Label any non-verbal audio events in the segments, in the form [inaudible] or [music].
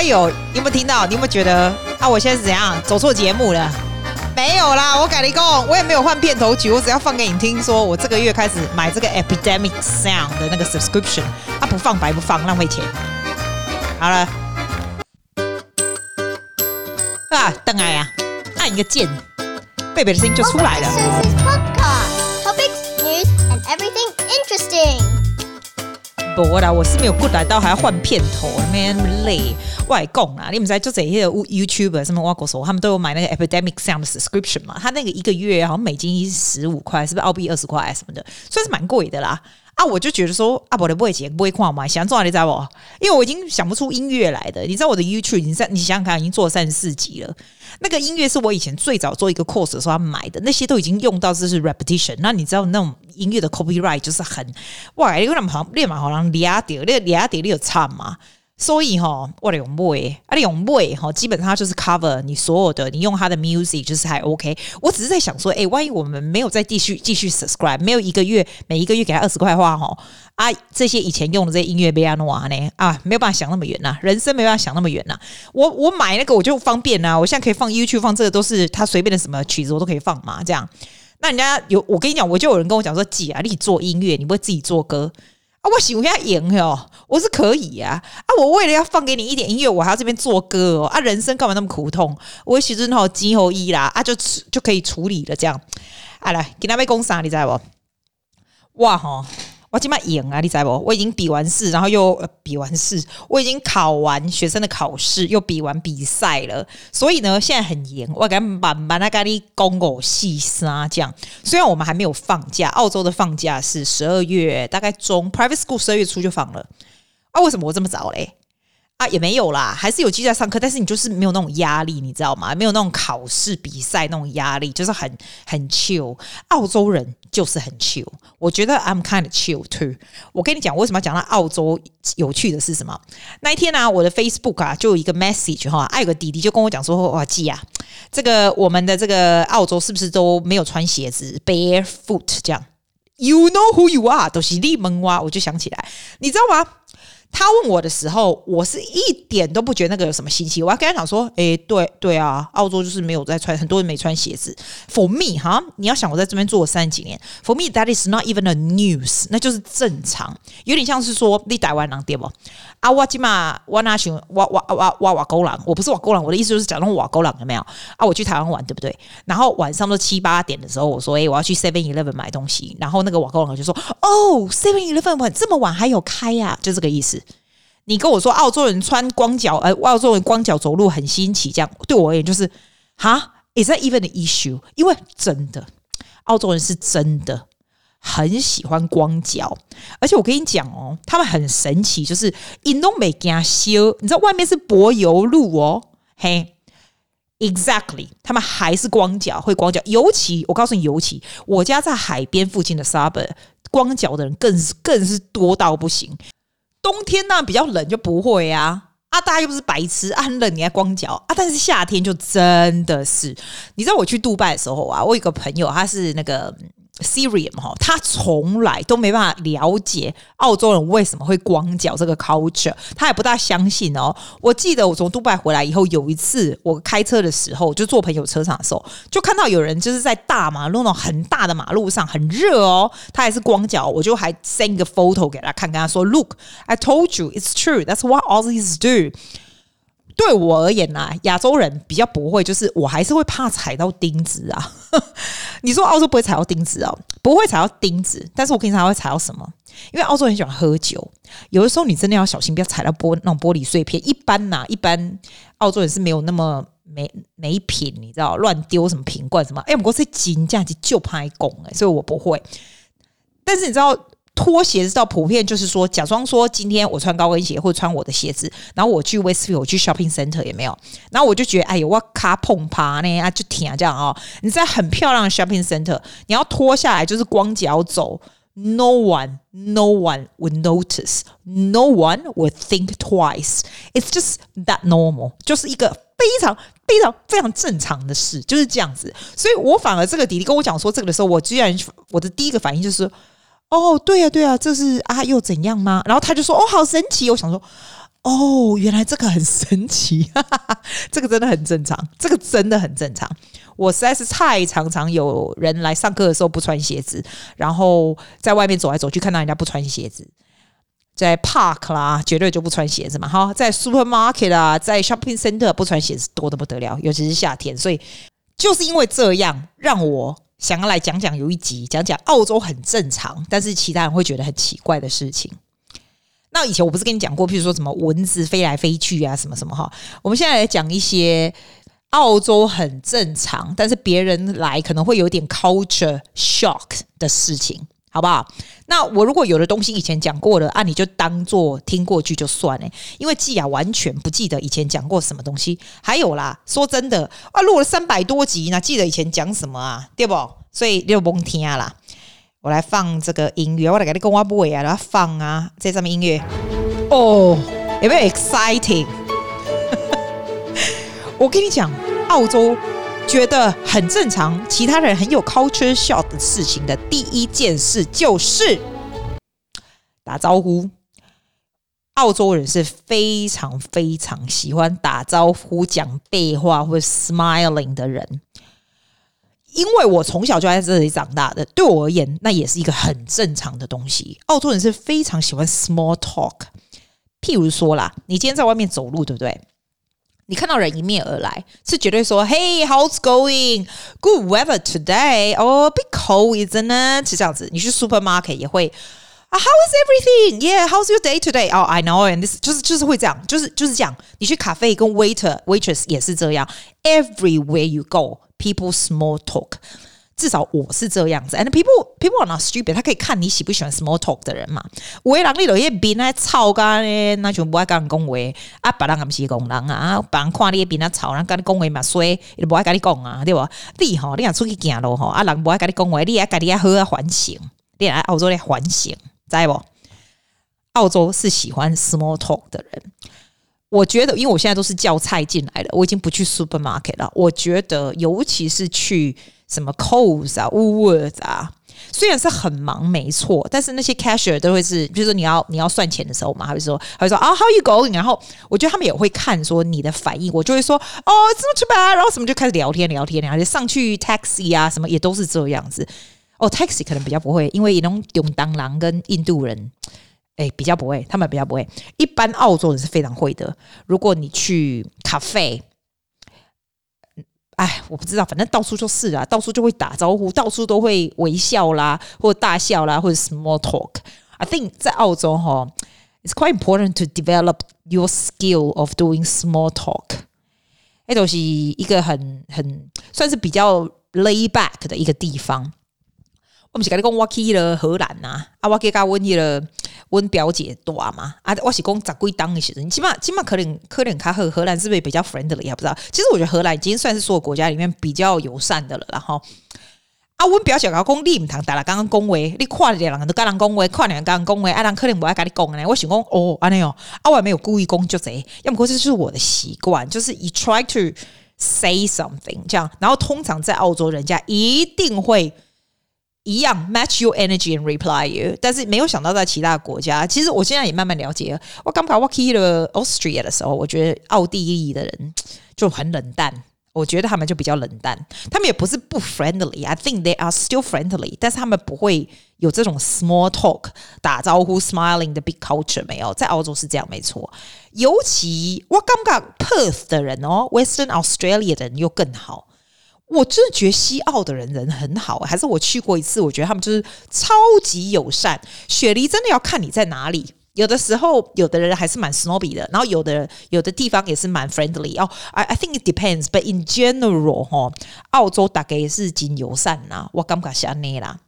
哎呦，你有没有听到？你有没有觉得啊？我现在是怎样走错节目了？没有啦，我改了一个，我也没有换片头曲，我只要放给你听。说我这个月开始买这个 Epidemic Sound 的那个 subscription，啊，不放白不放，浪费钱。好了，啊，邓艾呀，按一个键，贝贝的声音就出来了。我啦，我是没有 good 来到还要换片头，没那么累。外供啊，你们在就这些 YouTuber 什么挖狗手，他们都有买那个 Epidemic Sound subscription 嘛？他那个一个月好像美金十五块，是不是澳币二十块什么的，算是蛮贵的啦。啊，我就觉得说啊，我的不会剪，不会看嘛，想做你知道不？因为我已经想不出音乐来的。你知道我的 YouTube，你你想想看，已经做三十四集了。那个音乐是我以前最早做一个 course 的时候买的，那些都已经用到这是 repetition。那你知道那种音乐的 copyright 就是很哇，因为他们好像练嘛，好像俩点，那俩点你有唱嘛？所以哈，我得用买，啊，你用买哈，基本上就是 cover 你所有的，你用它的 music 就是还 OK。我只是在想说，哎、万一我们没有再继续继续 subscribe，没有一个月每一个月给他二十块花哈，啊，这些以前用的这些音乐被安诺呢？啊，没有办法想那么远呐，人生没办法想那么远呐。我我买那个我就方便呐，我现在可以放 YouTube 放这个都是他随便的什么曲子我都可以放嘛，这样。那人家有我跟你讲，我就有人跟我讲说，姐啊，你做音乐，你不会自己做歌？啊，我喜欢要赢哟，我是可以呀。啊，我为了要放给你一点音乐，我还要这边做歌哦。啊，人生干嘛那么苦痛？我其实好今后一啦，啊，就就可以处理了这样。啊，来给他们讲啥，你知道不？哇吼！我今麦赢啊！你知不？我已经比完试，然后又、比完试，我已经考完学生的考试，又比完比赛了。所以呢，现在很严。我敢慢慢的跟你讲个细沙这样。虽然我们还没有放假，澳洲的放假是十二月大概中，private school 十二月初就放了。啊，为什么我这么早嘞？啊，也没有啦，还是有继续在上课，但是你就是没有那种压力，你知道吗？没有那种考试比赛那种压力，就是很很 chill。澳洲人就是很 chill，我觉得 I'm kind of chill too。我跟你讲，为什么要讲到澳洲有趣的是什么？那一天呢、我的 Facebook 啊，就有一个 message 哈，啊，有个弟弟就跟我讲说，哇，记啊，这个我们的这个澳洲是不是都没有穿鞋子，barefoot 这样？You know who you are，都是你们哇！我就想起来，你知道吗？他问我的时候，我是一点都不觉得那个有什么新奇。我还跟他讲说：“诶，对对啊，澳洲就是没有在穿，很多人没穿鞋子。For me，哈，你要想我在这边做了三十几年，For me，that is not even a news，那就是正常。有点像是说你台湾人对不？啊，我今嘛我那群我我我我瓦沟人，我不是瓦沟人，我的意思就是假装瓦沟人有没有？啊，我去台湾玩对不对？然后晚上都七八点的时候，我说：诶，我要去 Seven Eleven 买东西。然后那个瓦沟人就说：哦，Seven Eleven 晚这么晚还有开呀？就这个意思。”你跟我说澳洲人穿光脚，呃，澳洲人光脚走路很新奇，这样对我而言就是，哈，is that even an issue？因为真的，澳洲人是真的很喜欢光脚，而且我跟你讲哦，他们很神奇，就是因都没给他修，你知道外面是柏油路哦，嘿，exactly，他们还是光脚会光脚，尤其我告诉你，尤其我家在海边附近的 subur，光脚的人更是更是多到不行。冬天呢比较冷就不会啊啊，大家又不是白痴啊，很冷你还光脚啊，但是夏天就真的是，你知道我去杜拜的时候啊，我有个朋友他是那个。Syrian 哈，他从来都没办法了解澳洲人为什么会光脚这个 culture，他也不大相信哦。我记得我从杜拜回来以后，有一次我开车的时候，就坐朋友车上的时候，就看到有人就是在大马路那种很大的马路上，很热哦，他还是光脚，我就还 send 一个 photo 给他看，跟他说：“Look, I told you, it's true. That's what Aussies do.” 对我而言呐、啊，亚洲人比较不会，就是我还是会怕踩到钉子啊。[laughs] 你说澳洲不会踩到钉子哦，不会踩到钉子，但是我跟你讲，会踩到什么？因为澳洲人喜欢喝酒，有的时候你真的要小心，不要踩到玻那种玻璃碎片。一般呐、一般澳洲人是没有那么没没品，你知道，乱丢什么瓶罐什么？哎，不过是金价就就拍拱哎，所以我不会。但是你知道？拖鞋子到普遍就是说，假装说今天我穿高跟鞋或者穿我的鞋子，然后我去 Westfield，我去 Shopping Center 也没有，然后我就觉得哎呦，我卡碰趴呢啊，就挺这样哦。你在很漂亮的 Shopping Center，你要脱下来就是光脚走，No one，No one would notice，No one would think twice，It's just that normal，就是一个非常非常非常正常的事，就是这样子。所以我反而这个弟弟跟我讲说这个的时候，我居然我的第一个反应就是。哦，对呀、啊，对呀、啊，这是啊，又怎样吗？然后他就说，哦，好神奇。我想说，哦，原来这个很神奇，哈哈，这个真的很正常，这个真的很正常。我实在是太常常有人来上课的时候不穿鞋子，然后在外面走来走去看到人家不穿鞋子，在 park 啦，绝对就不穿鞋子嘛。哈，在 supermarket 啊，在 shopping center 不穿鞋子多得不得了，尤其是夏天。所以就是因为这样，让我想要来讲讲有一集讲讲澳洲很正常，但是其他人会觉得很奇怪的事情。那以前我不是跟你讲过，譬如说什么蚊子飞来飞去啊，什么什么哈。我们现在来讲一些澳洲很正常，但是别人来可能会有点 culture shock 的事情，好不好？那我如果有的东西以前讲过了啊，你就当做听过去就算了，因为季亚完全不记得以前讲过什么东西。还有啦，说真的啊，录了三百多集，那记得以前讲什么啊？对不？所以你就甭听啦。我来放这个音乐，我来给你跟我不会啊，来放啊，这上面音乐哦，有没有 exciting？[laughs] 我跟你讲，澳洲觉得很正常，其他人很有 culture shock 的事情的第一件事就是打招呼。澳洲人是非常非常喜欢打招呼、讲废话或 smiling 的人。因为我从小就在这里长大的，对我而言，那也是一个很正常的东西。澳洲人是非常喜欢 small talk，譬如说啦，你今天在外面走路，对不对？你看到人迎面而来，是绝对说 “Hey, how's going? Good weather today. Oh, a bit cold, isn't it?” 是这样子。你去 supermarket 也会啊，“How is everything? Yeah, how's your day today? Oh, I know.” And this 就是就是会这样，就是就是这样。你去咖啡跟 waiter waitress 也是这样。Everywhere you go. People small talk， 至少我是这样子。And people people are not stupid，他可以看你喜不喜欢 small talk 的人嘛。有的人你落去边来吵干咧，那就不爱跟人讲话啊。别人也不是讲人啊，别人看你边来吵，人跟你讲话嘛，衰也不爱跟你讲啊，对吧？你吼，你若出去行路吼，啊，人不爱跟你讲话，你爱跟你好啊反省，你来澳洲来反省，知不？澳洲是喜欢 small talk 的人。我觉得，因为我现在都是叫菜进来的，我已经不去 supermarket 了。我觉得，尤其是去什么 Coles 啊、Woolworths 啊，虽然是很忙，没错，但是那些 cashier 都会是，比如说你要你要算钱的时候嘛，他会说，他会说啊，How you going？然后我觉得他们也会看说你的反应，我就会说哦，It's not too bad，然后什么就开始聊天聊天，然后就上去 taxi 啊，什么也都是这样子。哦，taxi 可能比较不会，因为那种中东人跟印度人。哎，比较不会，他们比较不会。一般澳洲人是非常会的。如果你去咖啡，哎，我不知道，反正到处就是啊，到处就会打招呼，到处都会微笑啦，或者大笑啦，或者 small talk。I think 在澳洲哈，it's quite important to develop your skill of doing small talk。那都是一个很很算是比较 lay back 的一个地方。我们是跟你讲，我去了荷兰呐，啊，我给他问去了。温表姐多嘛？啊，我是讲十几当的时阵，你起码起码可能可能卡荷荷兰是不是比较 friendly 也不知道。其实我觉得荷兰已经算是所有国家里面比较友善的了。然后啊，温表姐讲讲你唔通打了刚刚恭维，你看两个人都跟人恭维，看两个人恭维，啊，人可能不爱跟你讲呢。我想讲哦，安尼哦，啊，我也没有故意讲就这，要么过这就是我的习惯，就是 you try to say something 这样，然后通常在澳洲，人家一定会。一样 match your energy and reply you，但是没有想到在其他国家，其实我现在也慢慢了解了。我刚刚我去了 Austria 的时候，我觉得奥地利的人就很冷淡，我觉得他们就比较冷淡。他们也不是不 friendly，I think they are still friendly，但是他们不会有这种 small talk 打招呼 smiling 的 big culture 没有，在澳洲是这样没错。尤其我刚刚 Perth 的人哦，Western Australia 的人又更好。我真的觉得西澳的人人很好，还是我去过一次，我觉得他们就是超级友善。雪梨真的要看你在哪里，有的时候有的人还是蛮 snobby 的，然后有的有的地方也是蛮 friendly。哦，I I think it depends，but in general，哈，澳洲大概也是真友善呐。我感觉是安尼啦。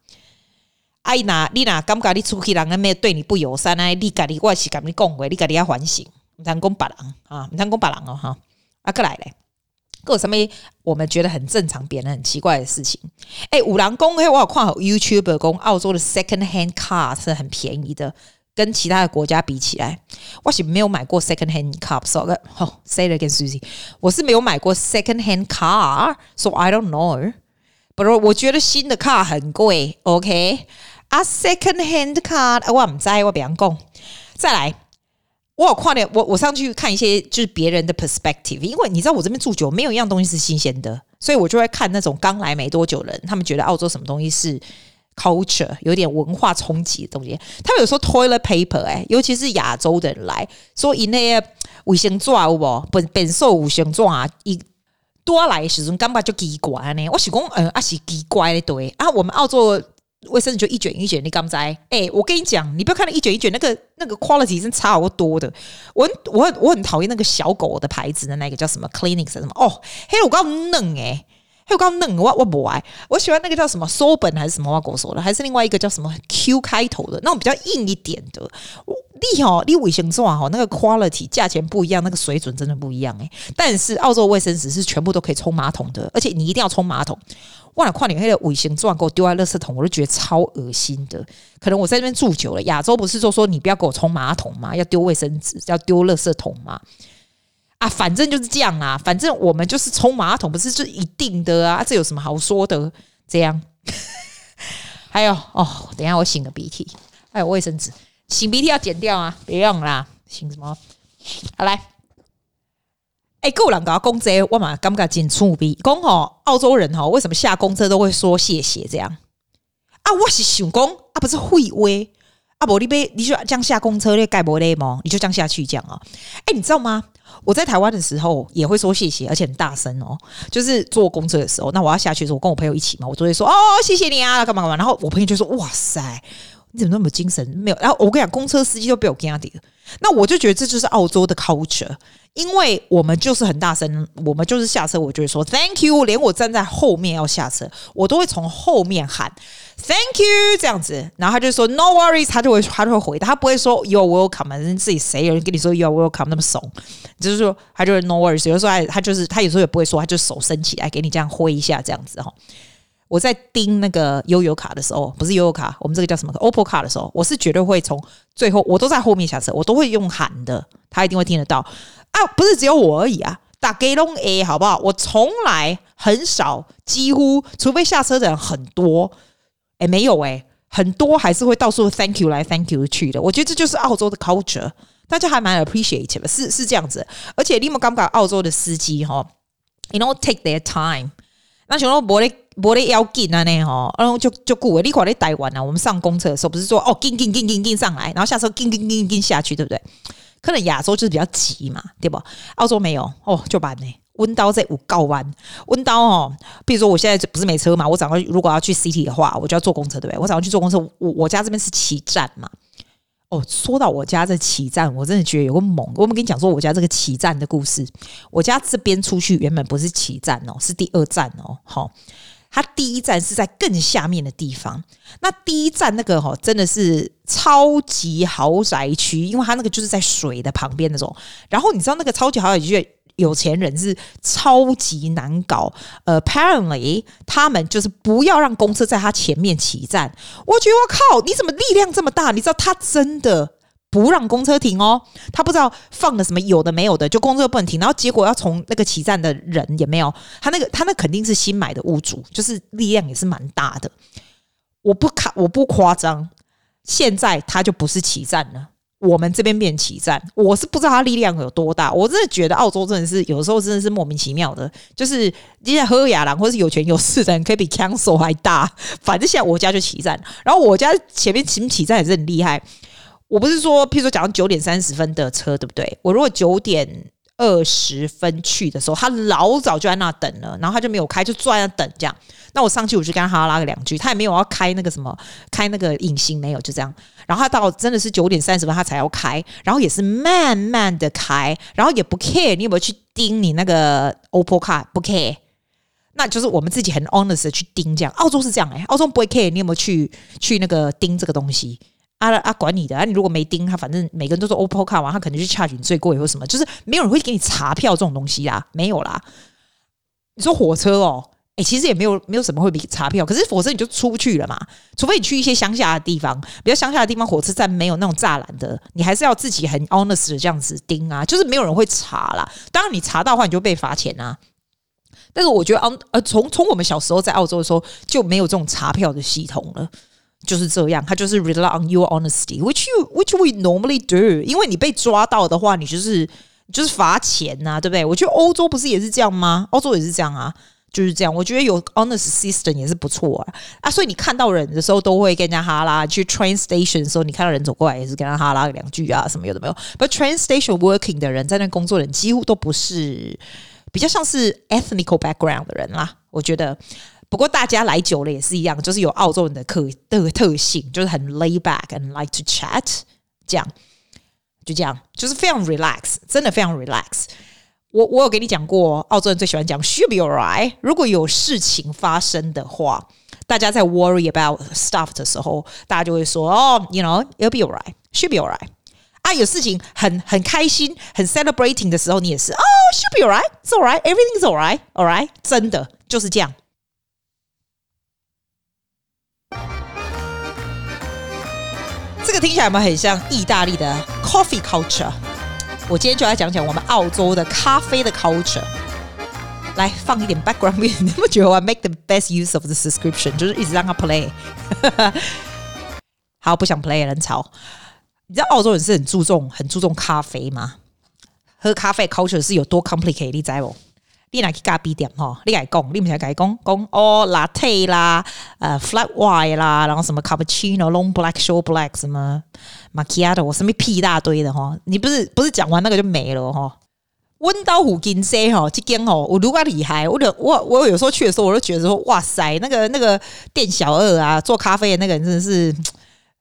哎，那你哪感觉你出去人家没对你不友善呢？你家里我是跟你讲过，你家里要反省，唔通讲别人啊，唔通讲别人哦哈。啊，过来嘞。各什么我们觉得很正常，别人很奇怪的事情。哎，五郎公，我有看好 YouTube 公，澳洲的 second hand car 是很便宜的，跟其他的国家比起来，我是没有买过 second hand car，so 哦，say it again Susie，我是没有买过 second hand car，so I don't know。不过我觉得新的 car 很贵，OK？啊，second hand car，我唔知，我别讲。再来。我有跨年，我我上去看一些就是别人的 perspective，因为你知道我这边住久，没有一样东西是新鲜的，所以我就会看那种刚来没多久人，他们觉得澳洲什么东西是 culture，有点文化冲击的东西。他们有说 toilet paper，哎、尤其是亚洲的人来说，以那些卫生纸有无本本受卫生纸啊，一多来时阵，感觉就奇怪呢。我是讲，嗯，啊是奇怪的对啊，我们澳洲。卫生纸就一卷一卷，你敢不在？哎、我跟你讲，你不要看那一卷一卷，那个那个 quality 真差好多的。我我我很讨厌那个小狗的牌子的那个叫什么 Clinics 什么哦，嘿，我刚嫩哎，还有刚嫩，我我不爱，我喜欢那个叫什么 Soben 还是什么我跟我说的，还是另外一个叫什么 Q 开头的那种比较硬一点的。你哦，你卫生纸啊，那个 quality 价钱不一样，那个水准真的不一样哎。但是澳洲卫生纸是全部都可以冲马桶的，而且你一定要冲马桶。忘了跨年黑的卫生纸给我丢在垃圾桶，我就觉得超恶心的。可能我在这边住久了，亚洲不是就说你不要给我冲马桶吗？要丢卫生纸，要丢垃圾桶吗？啊，反正就是这样啊，反正我们就是冲马桶，不是就一定的啊？这有什么好说的？这样，[laughs] 还有哦，等下我擤个鼻涕，还有卫生纸，擤鼻涕要剪掉啊，别用啦，擤什么？好来。哎，够人搞公车，我嘛感觉真趣味。讲吼，澳洲人吼，为什么下公车都会说谢谢这样？啊，我是想讲啊，不是废话啊，不你被你就这样下公车，你盖不累吗？你就这样下去这样啊？哎，你知道吗？我在台湾的时候也会说谢谢，而且很大声哦。就是坐公车的时候，那我要下去的时候，我跟我朋友一起嘛，我就会说哦，谢谢你啊，干嘛干嘛。然后我朋友就说哇塞，你怎么那么精神？没有。然后我跟你讲，公车司机都被我惊掉。那我就觉得这就是澳洲的 culture。因为我们就是很大声，我们就是下车，我就会说 Thank you，连我站在后面要下车，我都会从后面喊 Thank you 这样子，然后他就说 No worries，他就会他就会回答，他不会说 You're welcome，自己谁有人跟你说 You're welcome 那么怂，就是说他就会 No worries，有时候他他就是他有时候也不会说，他就手伸起来给你这样挥一下这样子哈。我在盯那个悠游卡的时候，不是悠游卡，我们这个叫什么 OPPO 卡的时候，我是绝对会从最后，我都在后面下车，我都会用喊的，他一定会听得到。啊，不是只有我而已啊！打给龙 A 好不好？我从来很少，几乎除非下车的人很多，哎，没有哎，很多还是会到处 Thank you 来 Thank you 去的。我觉得这就是澳洲的 culture，大家还蛮 appreciate 的，是是这样子。而且你们感觉澳洲的司机哈，you know take their time，那什么不会不会要紧啊呢哈，然后就就顾你看你台湾啊，我们上公车的时候不是说哦，紧紧紧紧紧上来，然后下车紧紧紧紧下去，对不对？可能亚洲就是比较急嘛，对不？澳洲没有哦，就慢呢。温刀在五告湾，温刀哦。比如说我现在不是没车嘛，我早上如果要去 city 的话，我就要坐公车，对不对？我早上去坐公车，我我家这边是起站嘛。哦，说到我家这起站，我真的觉得有个猛。我们跟你讲说我家这个起站的故事。我家这边出去原本不是起站哦，是第二站哦。好。它第一站是在更下面的地方，那第一站那个哈真的是超级豪宅区，因为它那个就是在水的旁边那种。然后你知道那个超级豪宅区，有钱人是超级难搞。，apparently 他们就是不要让公车在他前面起站。我觉得我靠，你怎么力量这么大？你知道他真的。不让公车停哦，他不知道放了什么有的没有的，就公车不能停，然后结果要从那个起站的人也没有，他那个他那肯定是新买的屋主，就是力量也是蛮大的。我不卡，我不夸张，现在他就不是起站了，我们这边变起站，我是不知道他力量有多大。我真的觉得澳洲真的是有时候真的是莫名其妙的，就是现在喝雅郎或是有权有势的人可以比 council 还大，反正现在我家就起站，然后我家前面起起站也是很厉害。我不是说，譬如说，讲九点三十分的车，对不对？我如果九点二十分去的时候，他老早就在那等了，然后他就没有开，就坐在那等这样。那我上去，我就跟他哈拉拉个两句，他也没有要开那个什么，开那个隐形没有，就这样。然后他到真的是九点三十分，他才要开，然后也是慢慢的开，然后也不 care 你有没有去盯你那个 Opal 卡，不 care。那就是我们自己很 honest 的去盯这样。澳洲是这样哎、澳洲不会 care 你有没有去去那个盯这个东西。啊啊！管你的啊！你如果没盯他，反正每个人都是 OPPO 卡完，他可能就 charge 你最贵或什么，就是没有人会给你查票这种东西啦，没有啦。你说火车哦，哎、其实也没有没有什么会比查票，可是火车你就出不去了嘛，除非你去一些乡下的地方，比较乡下的地方，火车站没有那种栅栏的，你还是要自己很 honest 的这样子盯啊，就是没有人会查啦。当然你查到的话，你就被罚钱啊。但是我觉得，呃，从从我们小时候在澳洲的时候就没有这种查票的系统了。就是这样，他就是 rely on your honesty，which you which we normally do。因为你被抓到的话，你就是就是罚钱呐、啊，对不对？我觉得欧洲不是也是这样吗？欧洲也是这样啊，就是这样。我觉得有 honest system 也是不错啊啊！所以你看到人的时候都会跟人家哈拉，去 train station 的时候，你看到人走过来也是跟他哈拉两句啊，什么有的没有。But train station working 的人在那工作人几乎都不是比较像是 ethnical background 的人啦，我觉得。不过大家来久了也是一样，就是有澳洲人的特的特性，就是很 lay back and like to chat，这样就这样，就是非常 relax，真的非常 relax。我我有给你讲过，澳洲人最喜欢讲 should be alright。如果有事情发生的话，大家在 worry about stuff 的时候，大家就会说哦，you know it'll be alright，should be alright。啊，有事情很很开心、很 celebrating 的时候，你也是哦，should be alright，it's alright，everything's alright，alright，真的就是这样。听起来有没有很像意大利的 coffee culture？我今天就来讲讲我们澳洲的咖啡的 culture。来放一点 background music，你不觉得我 make the best use of the subscription？就是一直让它 play。好，不想 play 人潮。你知道澳洲人是很注重、很注重咖啡吗？喝咖啡 culture 是有多 complicated？你知不？你来去咖啡店哈，你来讲，你们才来讲讲哦，latte 啦，呃，flat white 啦，然后什么 cappuccino、long black、short black 什么 macchiato，什么屁一大堆的哈。你不是不是讲完那个就没了哈？温刀虎金 C 哈，这间哦，我如果厉害，我我我有时候去的时候，我都觉得说，哇塞，那个那个店小二啊，做咖啡的那个人真的是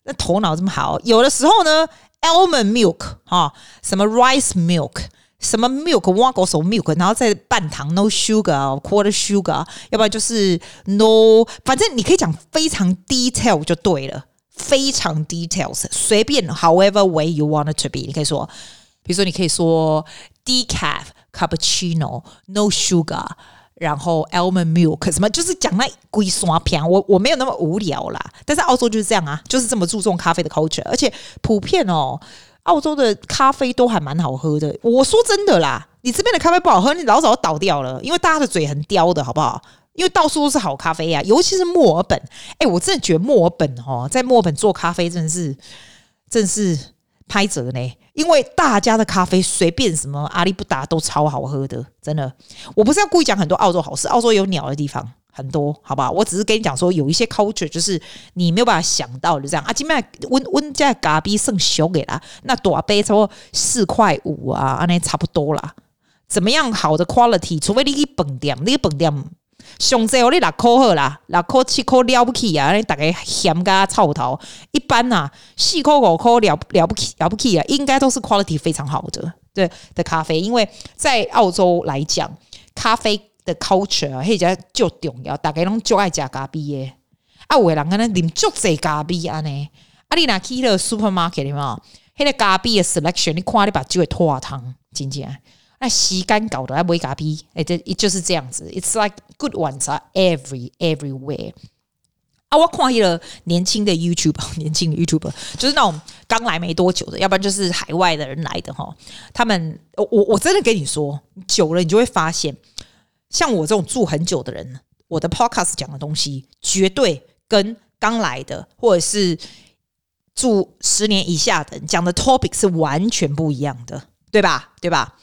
那头脑这么好。有的时候呢，almond milk 哈，什么 rice milk。什么 milk 挖狗手 milk，然后再半糖 no sugar，quarter sugar，要不然就是 no，反正你可以讲非常 detail 就对了，非常 details，随便 however way you want it to be，你可以说，比如说你可以说 decaf cappuccino no sugar，然后 almond milk 什么，就是讲那龟刷片，我我没有那么无聊啦，但是澳洲就是这样啊，就是这么注重咖啡的 culture，而且普遍哦。澳洲的咖啡都还蛮好喝的，我说真的啦，你这边的咖啡不好喝，你老早就倒掉了，因为大家的嘴很刁的，好不好？因为到处都是好咖啡呀、啊，尤其是墨尔本。哎，我真的觉得墨尔本哦，在墨尔本做咖啡真的是，真是拍折呢，因为大家的咖啡随便什么阿里不达都超好喝的，真的。我不是要故意讲很多澳洲好事，澳洲有鸟的地方。很多，好吧，我只是跟你讲说，有一些 culture 就是你没有办法想到的，就这样啊。今麦温温家咖啡剩小给啦，那大杯差不多四块五啊，安尼差不多啦。怎么样好的 quality？除非你去本店，你去本店上最后你六块好啦，六块七块了不起啊！你大概嫌加臭头，一般呐、啊，四块五块了了不起了不起啊，应该都是 quality 非常好的对的咖啡，因为在澳洲来讲，咖啡。的 culture 啊，迄只就重要，大家拢就爱食咖啡诶。啊，有诶人安尼啉足济咖啡安尼。啊，你若去了 supermarket 里嘛，迄个咖啡诶 selection，你看你把酒会拖汤，真正。那时间搞的爱买咖啡，诶，这就是这样子。It's like good one's a every everywhere。啊，我看迄个年轻的 YouTuber，[laughs] 年轻的 YouTuber，就是那种刚来没多久的，要不然就是海外的人来的哈。他们，我我真的跟你说，久了你就会发现。像我这种住很久的人，我的 podcast 讲的东西绝对跟刚来的或者是住十年以下的人讲的 topic 是完全不一样的，对吧？对吧？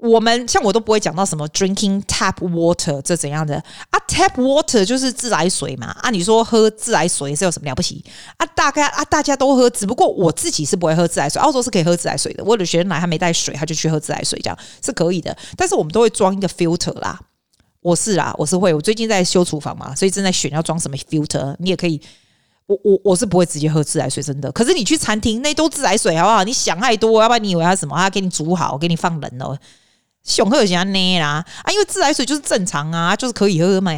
我们像我都不会讲到什么 drinking tap water 这怎样的啊？tap water 就是自来水嘛啊！你说喝自来水是有什么了不起啊？大概啊，大家都喝，只不过我自己是不会喝自来水。澳洲是可以喝自来水的，我的学生来他没带水，他就去喝自来水，这样是可以的。但是我们都会装一个 filter 啦，我是啦，我是会。我最近在修厨房嘛，所以正在选要装什么 filter。你也可以，我我我是不会直接喝自来水，真的。可是你去餐厅那都自来水好不好？你想太多，要不然你以为他什么？他给你煮好，给你放冷哦。熊喝起来呢啦啊，因为自来水就是正常啊，就是可以喝嘛，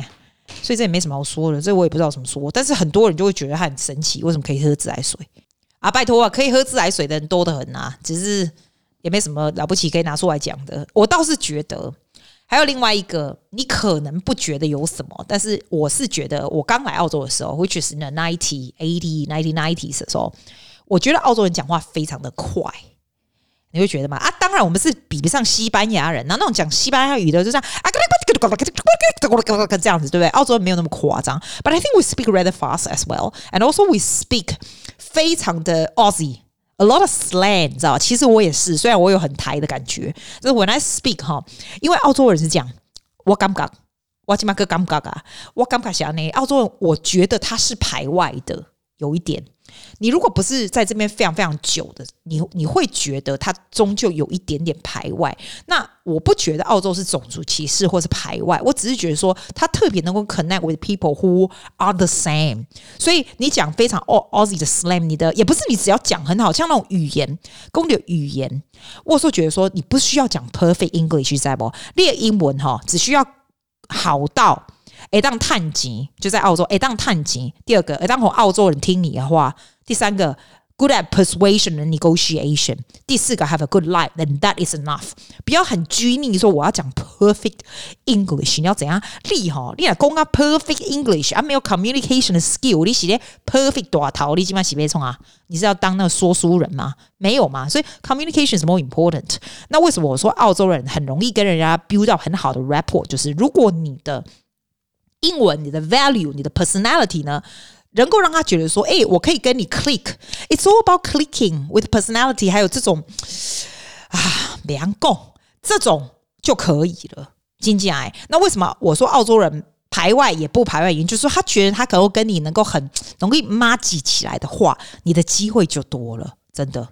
所以这也没什么好说的，这我也不知道怎么说。但是很多人就会觉得他很神奇，为什么可以喝自来水啊？拜托啊，可以喝自来水的人多得很啊，只是也没什么了不起可以拿出来讲的。我倒是觉得还有另外一个，你可能不觉得有什么，但是我是觉得，我刚来澳洲的时候，which is in the ninety eighty nineteen nineties 的时候，我觉得澳洲人讲话非常的快。你会觉得吗？啊，当然我们是比不上西班牙人，然后那种讲西班牙语的，就这样啊，这样子，对不对？澳洲人没有那么夸张，but I think we speak rather fast as well, and also we speak 非常的 Aussie，a lot of slang，你知道？其实我也是，虽然我有很台的感觉，就是 when I speak 哈，因为澳洲人是这样，我感觉，我起码个感觉啊，我感觉下呢，澳洲人我觉得他是排外的，有一点。你如果不是在这边非常非常久的，你你会觉得他终究有一点点排外。那我不觉得澳洲是种族歧视或是排外，我只是觉得说他特别能够 connect with people who are the same。所以你讲非常 Aussie 的 slang，你的也不是你只要讲很好，像那种语言，公的语言，我说觉得说你不需要讲 perfect English，在不？练英文哈，只需要好到。诶，当探级就在澳洲。诶，当探级。第二个，诶，当和澳洲人听你的话。第三个，good at persuasion and negotiation。第四个，have a good life，then that is enough。不要很拘泥说我要讲 perfect English，你要怎样厉害？你来讲啊，perfect English 啊，没有 communication 的 skill，你是咧 perfect 大头，你今晚是别冲啊？你是要当那个说书人吗？没有嘛。所以 communication is more important。那为什么我说澳洲人很容易跟人家 build 到很好的 rapport？就是如果你的英文，你的 value，你的 personality 呢，能够让他觉得说，哎，我可以跟你 click。It's all about clicking with personality，还有这种啊，两个这种就可以了。经济癌，那为什么我说澳洲人排外也不排外？原因就是说，他觉得他可能跟你能够很容易麻吉起来的话，你的机会就多了，真的。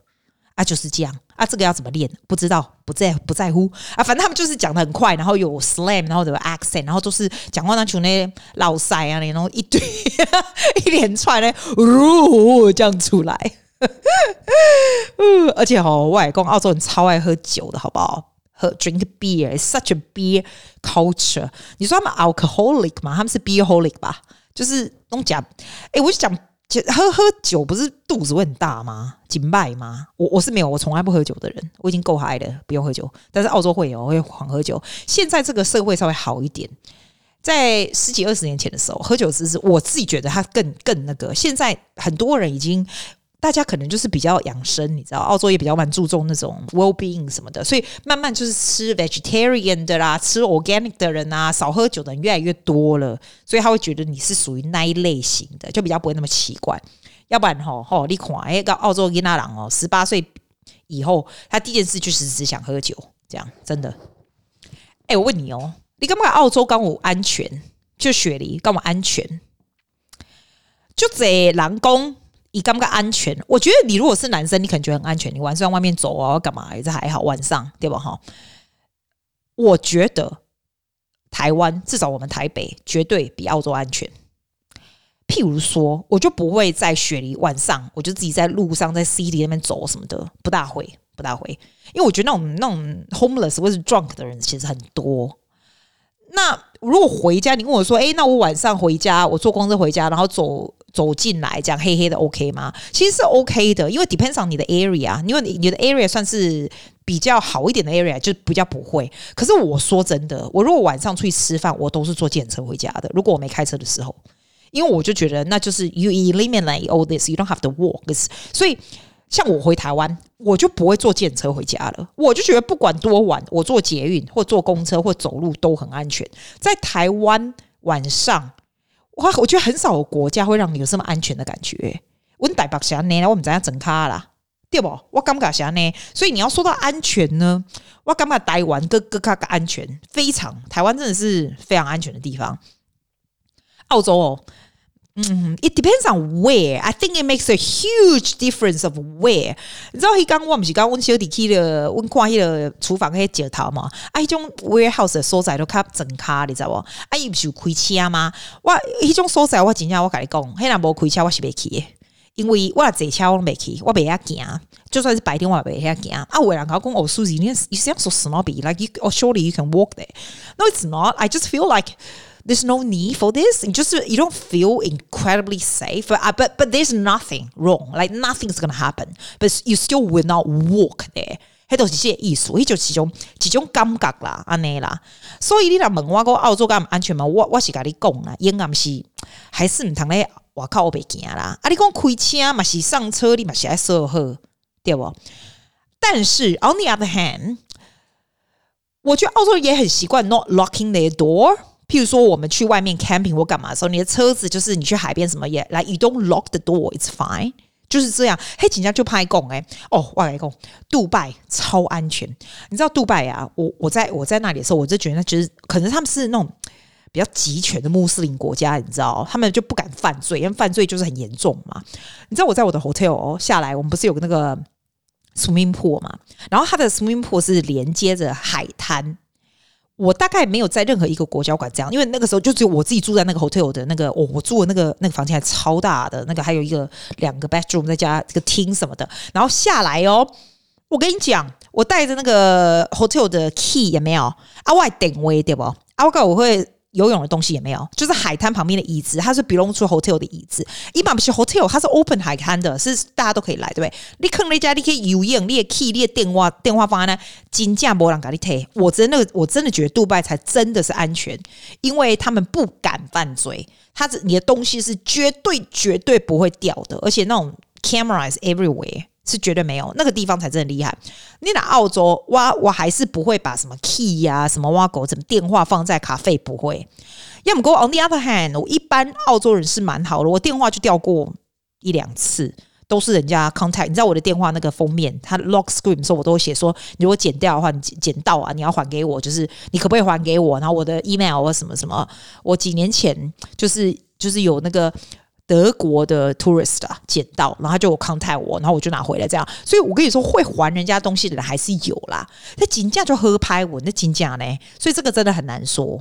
啊，就是这样啊，这个要怎么练？不知道，不在不在乎啊。反正他们就是讲得很快，然后有 slam，然后有 accent，然后都是讲话那种那老塞啊，然后一堆 [laughs] 一连串的，呜这样出来。[laughs] 而且哦，外公澳洲人超爱喝酒的，好不好？喝 drink beer，such a beer culture。你说他们 alcoholic 吗？他们是 beerholic 吧？就是弄讲，哎，我就讲。喝喝酒不是肚子会很大吗？紧败吗？我我是没有，我从来不喝酒的人，我已经够嗨了，不用喝酒。但是澳洲会有，会狂喝酒。现在这个社会稍微好一点，在十几二十年前的时候，喝酒只是我自己觉得它更更那个。现在很多人已经。大家可能就是比较养生，你知道，澳洲也比较蛮注重那种 well being 什么的，所以慢慢就是吃 vegetarian 的啦，吃 organic 的人啊，少喝酒的人越来越多了，所以他会觉得你是属于那一类型的，就比较不会那么奇怪。要不然吼吼，你看，哎，到澳洲伊那郎哦，十八岁以后，他第一件事就是只想喝酒，这样真的。哎，我问你哦，你干嘛澳洲刚我安全？就雪梨干嘛安全？就这狼工。你感觉安全？我觉得你如果是男生，你可能觉得很安全。你晚上外面走啊，干嘛？这还好，晚上对吧？哈，我觉得台湾至少我们台北绝对比澳洲安全。譬如说，我就不会在雪梨晚上，我就自己在路上在 city 那边走什么的，不大会，不大会。因为我觉得那种那种 homeless 或是 drunk 的人其实很多。那如果回家，你跟我说，哎，那我晚上回家，我坐公车回家，然后走。走进来这样黑黑的 OK 吗？其实是 OK 的，因为 depends on 你的 area，因为你的 area 算是比较好一点的 area，就比较不会。可是我说真的，我如果晚上出去吃饭，我都是坐电车回家的。如果我没开车的时候，因为我就觉得那就是 you eliminate all this，you don't have to walk。所以像我回台湾，我就不会坐电车回家了。我就觉得不管多晚，我坐捷运或坐公车或走路都很安全。在台湾晚上。哇，我觉得很少有国家会让你有这么安全的感觉。我台北是呢，我们怎样整卡啦？对不？我感觉是呢。所以你要说到安全呢，我感觉台湾各各卡个安全非常，台湾真的是非常安全的地方。澳洲哦。嗯，It depends on where. I think it makes a huge difference of where. 你知道，他刚我不是刚温小弟去了，温看迄个厨房那些镜头嘛？啊，那种 warehouse 的所在都较整卡，你知无？啊，伊不是有开车吗？我那种所在，我真正我甲你讲，迄若无开车，我是袂去的，因为我坐车我袂去，我袂遐行。就算是白天我也袂遐行。啊，有人甲我讲哦，Susie，你你想说什么比？Like you, oh, surely you can walk there. No, it's not. I just feel like. There's no need for this. You just you don't feel incredibly safe. But but but there's nothing wrong. Like nothing's gonna happen. But you still will not walk there. 迄都是些意思，迄就是一种一种感觉啦，安尼啦。所以你若问我讲澳洲敢安全吗？我我是甲你讲啦，应该是还是毋通咧外口白行啦。啊，你讲开车嘛是上车，你嘛是爱锁好，对不？但是 on the other hand。 我觉得澳洲人也很习惯 not locking their door。 譬如说，我们去外面 camping 或干嘛的时候，你的车子就是你去海边什么也来，you don't lock the door，it's fine，就是这样。嘿，警察就拍供哎，哦，外来供，杜拜超安全。你知道杜拜啊？我我在我在那里的时候，我就觉得那其实可能他们是那种比较集权的穆斯林国家，你知道，他们就不敢犯罪，因为犯罪就是很严重嘛。你知道我在我的 hotel 下来，我们不是有个那个 swimming pool 嘛？然后它的 swimming pool 是连接着海滩。我大概没有在任何一个国家馆这样，因为那个时候就只有我自己住在那个 hotel 的那个，我、哦、我住的那个那个房间还超大的，那个还有一个两个 bedroom 再加这个厅什么的，然后下来哦，我跟你讲，我带着那个 hotel 的 key 也没有？啊，我定位对不？啊，我我会。游泳的东西也没有，就是海滩旁边的椅子，它是 belong to hotel 的椅子。一般不是 hotel，它是 open 海滩的，是大家都可以来，对不对？你坑那家，你可以游泳，你也 key，你的电话电话放在那，金价没人给你退。我真的，我真的觉得杜拜才真的是安全，因为他们不敢犯罪，他你的东西是绝对绝对不会掉的，而且那种 camera is everywhere。是绝对没有，那个地方才真的厉害。你来澳洲，哇，我还是不会把什么 key 呀、什么挖狗、什么电话放在咖啡，不会。要么给我 on the other hand，我一般澳洲人是蛮好的，我电话就掉过一两次，都是人家 contact。你知道我的电话那个封面，它 lock screen 的时候，我都会写说，如果剪掉的话，你剪到啊，你要还给我，就是你可不可以还给我？然后我的 email 或什么什么，我几年前就是就是有那个。德国的 tourist，捡到，然后他就 contact 我，然后我就拿回来，这样。所以我跟你说，会还人家东西的人还是有啦。那金价就合拍我，那金价呢？所以这个真的很难说。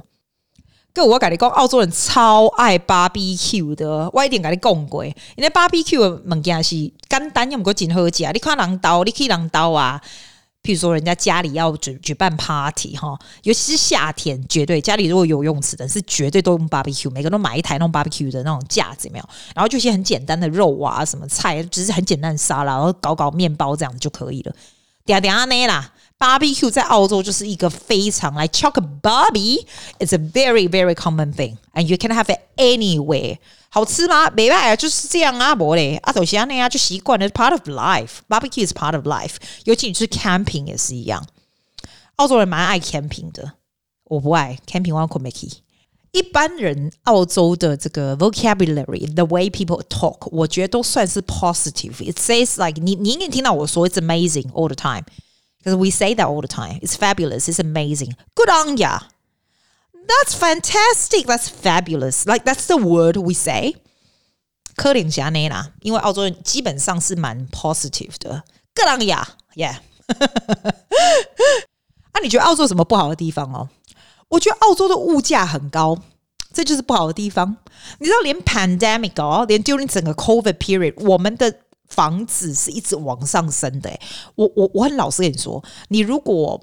跟我跟你讲，澳洲人超爱 barbecue 的，我一点跟你讲过，因为 barbecue 的物件是简单又唔过真好食。你看人刀，你去人刀啊。譬如说，人家家里要举举办 party 哈，尤其是夏天，绝对家里如果有游泳池的，是绝对都用 barbecue，每个人都买一台那种 barbecue 的那种架子，有没有？然后就一些很简单的肉啊，什么菜，只是很简单的沙拉，然后搞搞面包这样子就可以了。嗲嗲呢啦，barbecue 在澳洲就是一个非常来 chalk a barbie，it's a very very common thing，and you can have it anywhere。好吃吗？没办法，就是这样啊，不嘞，啊，首先那样就习惯了，part of life，barbecue is part of life。尤其你去 camping 也是一样，澳洲人蛮爱 camping 的，我不爱 camping，我可没去。一般人澳洲的这个 vocabulary，the way people talk，我觉得都算是 positive。It says like 你你应该听到我说 it's amazing all the time，because we say that all the time。It's fabulous，it's amazing，good on ya。 That's fantastic. That's fabulous. Like that's the word we say. 科林加内啦，因为澳洲人基本上是蛮 positive 的。格朗亚，Yeah。[laughs] 啊，你觉得澳洲有什么不好的地方哦？我觉得澳洲的物价很高，这就是不好的地方。你知道，连 pandemic 哦，连 during 整个 COVID period，我们的房子是一直往上升的。我我我很老实跟你说，你如果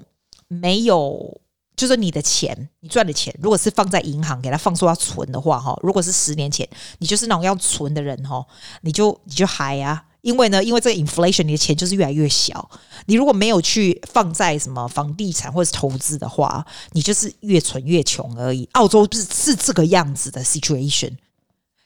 没有。就是你的钱，你赚的钱，如果是放在银行给他放说要存的话，哈，如果是十年前，你就是那种要存的人，哈，你就你就嗨啊，因为呢，因为这个 inflation，你的钱就是越来越小。你如果没有去放在什么房地产或者是投资的话，你就是越存越穷而已。澳洲是是这个样子的 situation。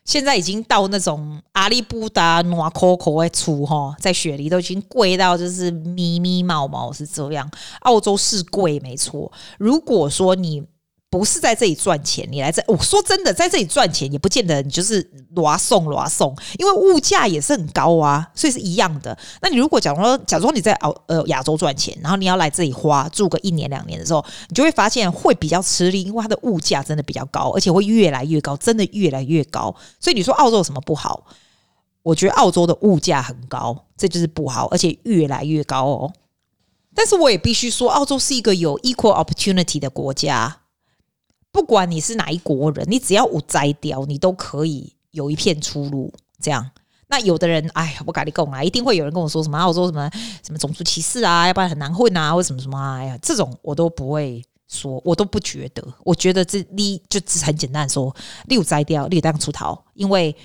现在已经到那种阿里布达、暖可可会出哈，在雪梨都已经贵到就是咪咪毛毛是这样。澳洲是贵没错，如果说你。不是在这里赚钱，你来这，我说真的，在这里赚钱也不见得你就是挪送挪送，因为物价也是很高啊，所以是一样的。那你如果假如说，假如说你在澳呃亚洲赚钱，然后你要来这里花住个一年两年的时候，你就会发现会比较吃力，因为它的物价真的比较高，而且会越来越高，真的越来越高。所以你说澳洲有什么不好？我觉得澳洲的物价很高，这就是不好，而且越来越高哦。但是我也必须说，澳洲是一个有 equal opportunity 的国家。不管你是哪一国人，你只要无摘掉，你都可以有一片出路。这样，那有的人，哎，我跟你讲啊，一定会有人跟我说什么，我说什么什么种族歧视啊，要不然很难混啊，或什么什么啊，哎呀，这种我都不会说，我都不觉得。我觉得这你就只很简单说，你有摘掉，你有当出逃，因为。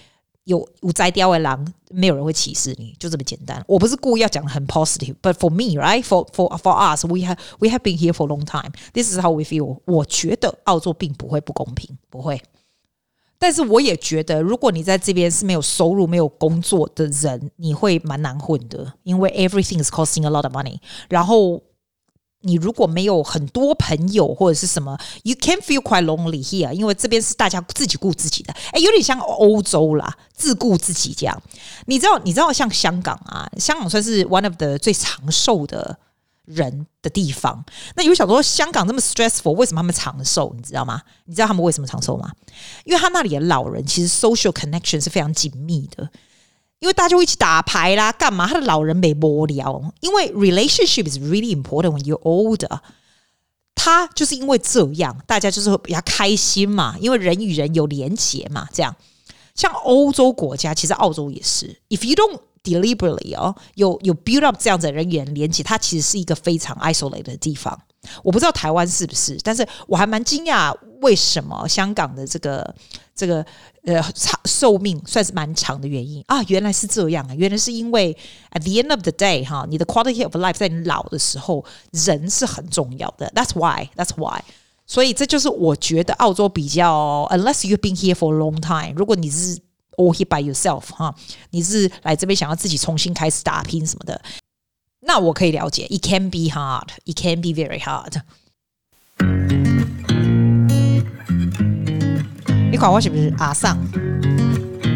有有摘掉的狼，没有人会歧视你，就这么简单。我不是故意要讲很 positive，but for me, right? For for for us, we have we have been here for long time. This is how we feel. 我觉得澳洲并不会不公平，不会。但是我也觉得，如果你在这边是没有收入、没有工作的人，你会蛮难混的，因为 everything is costing a lot of money。然后你如果没有很多朋友或者是什么，you can feel quite lonely here，因为这边是大家自己顾自己的，哎，有点像欧洲啦，自顾自己这样。你知道，你知道像香港啊，香港算是 one of the 最长寿的人的地方。那有想说，香港这么 stressful，为什么他们长寿？你知道吗？你知道他们为什么长寿吗？因为他那里的老人其实 social connection 是非常紧密的。因为大家会一起打牌啦，干嘛？他的老人没无聊，因为 relationship is really important when you're older。他就是因为这样，大家就是会比较开心嘛，因为人与人有连结嘛。这样，像欧洲国家，其实澳洲也是。If you don't deliberately 哦，有有 build up 这样的人与人连结，它其实是一个非常 isolate 的地方。我不知道台湾是不是，但是我还蛮惊讶，为什么香港的这个这个呃长寿命算是蛮长的原因啊？原来是这样啊！原来是因为 at the end of the day 哈，你的 quality of life 在你老的时候，人是很重要的。That's why, that's why。所以这就是我觉得澳洲比较，unless you've been here for a long time，如果你是 all here by yourself 哈，你是来这边想要自己重新开始打拼什么的。那我可以了解，it can be hard, it can be very hard。你看我是不是阿桑？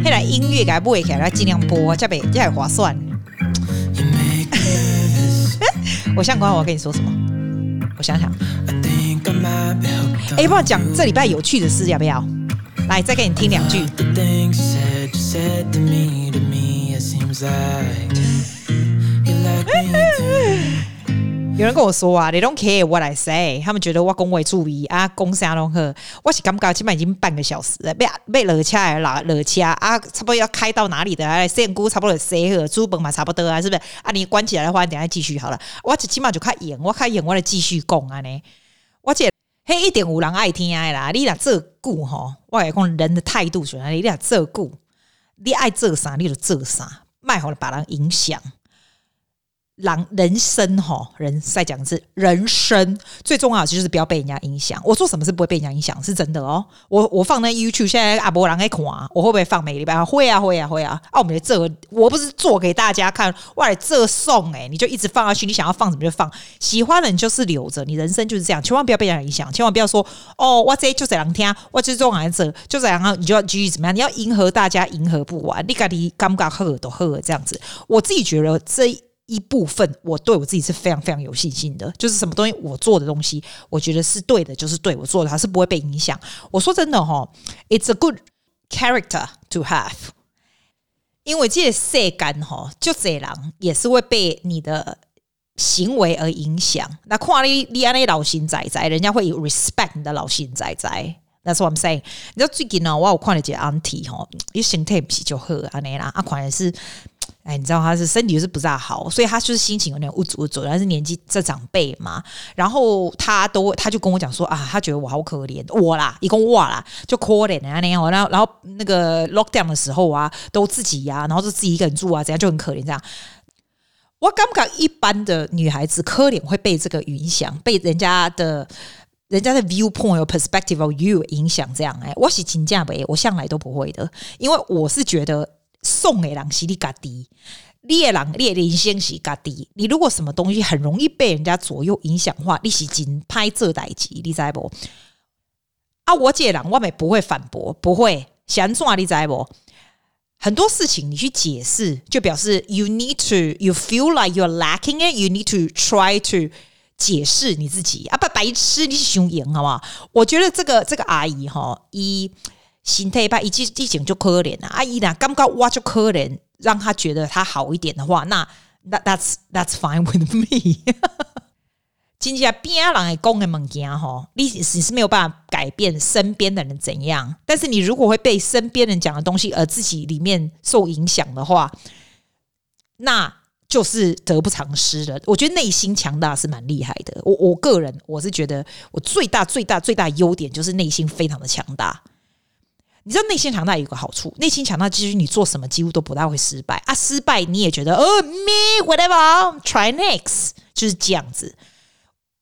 现在音乐该不会给它尽量播，这边这还划算。[laughs] 我想管我要跟你说什么？我想想。哎，不要讲这礼拜有趣的事，要不要？来，再给你听两句。有人跟我说啊，They don't care what I say，他们觉得我恭维注意啊，讲啥拢好。我是感觉起码已经半个小时了，被被热车来了，热车啊，差不多要开到哪里的？啊，仙姑差不多谁和猪本嘛差不多啊，是不是？啊，你关起来的话，你等下继续好了。我起码就开演，我开演，我来继续讲啊呢。我这嘿一点五人爱听的啦，你俩这顾吼，我来讲人的态度，选你俩这顾，你爱做啥你就做啥，卖好了把人影响。人人生哈，人再讲一次，人生最重要的就是不要被人家影响。我做什么是不会被人家影响，是真的哦。我我放那 YouTube，现在阿伯人在看，我会不会放每个礼拜？会啊，会啊，会啊。啊，我们这我不是做给大家看，我这送哎，你就一直放下去，你想要放什么就放。喜欢的人就是留着，你人生就是这样，千万不要被人家影响，千万不要说哦，我这就这两天，我这种孩子就这样，你就要继续怎么样？你要迎合大家，迎合不完，你赶紧尴尬喝都喝这样子。我自己觉得这。一部分我对我自己是非常非常有信心的，就是什么东西我做的东西，我觉得是对的，就是对我做的，它是不会被影响。我说真的哈，It's a good character to have，因为这些色感哈，就这人也是会被你的行为而影响。那看你你安尼老神在在，人家会有 respect 你的老神在在。That's what I'm saying。你知道最近呢，我有看了一个 auntie 哈，一身体皮就好安尼啦，啊，可能是。哎，你知道他是身体就是不大好，所以他就是心情有点郁卒郁卒，但是年纪这长辈嘛，然后他都他就跟我讲说啊，他觉得我好可怜，我啦，一共我啦，就可怜啊那样，然后然后那个 [laughs] lockdown 的时候啊，都自己呀、啊，然后就自己一个人住啊，怎样就很可怜这样。我感觉一般的女孩子可怜会被这个影响，被人家的人家的 viewpoint 或 perspective of you 影响这样。哎，我是金价呗，我向来都不会的，因为我是觉得。送给人是你家己，你的人你的人生是家己。你如果什么东西很容易被人家左右影响话，你是真拍这代志，你知不？啊，我这人我们不会反驳，不会想怎你知不？很多事情你去解释，就表示 you need to you feel like you're lacking it, you need to try to 解释你自己啊，不白痴，你是熊赢好不好？我觉得这个这个阿姨哈一。心态吧，一记一景就可怜啊！阿姨呢，刚刚挖就可怜，让他觉得他好一点的话，那那 that's that's fine with me。[laughs] 经济啊，边人讲的物件吼，你你是没有办法改变身边的人怎样，但是你如果会被身边人讲的东西而自己里面受影响的话，那就是得不偿失的。我觉得内心强大是蛮厉害的。我我个人我是觉得我最大最大最大优点就是内心非常的强大。你知道内心强大有个好处，内心强大其实你做什么几乎都不大会失败啊。失败你也觉得哦，me whatever try next 就是这样子。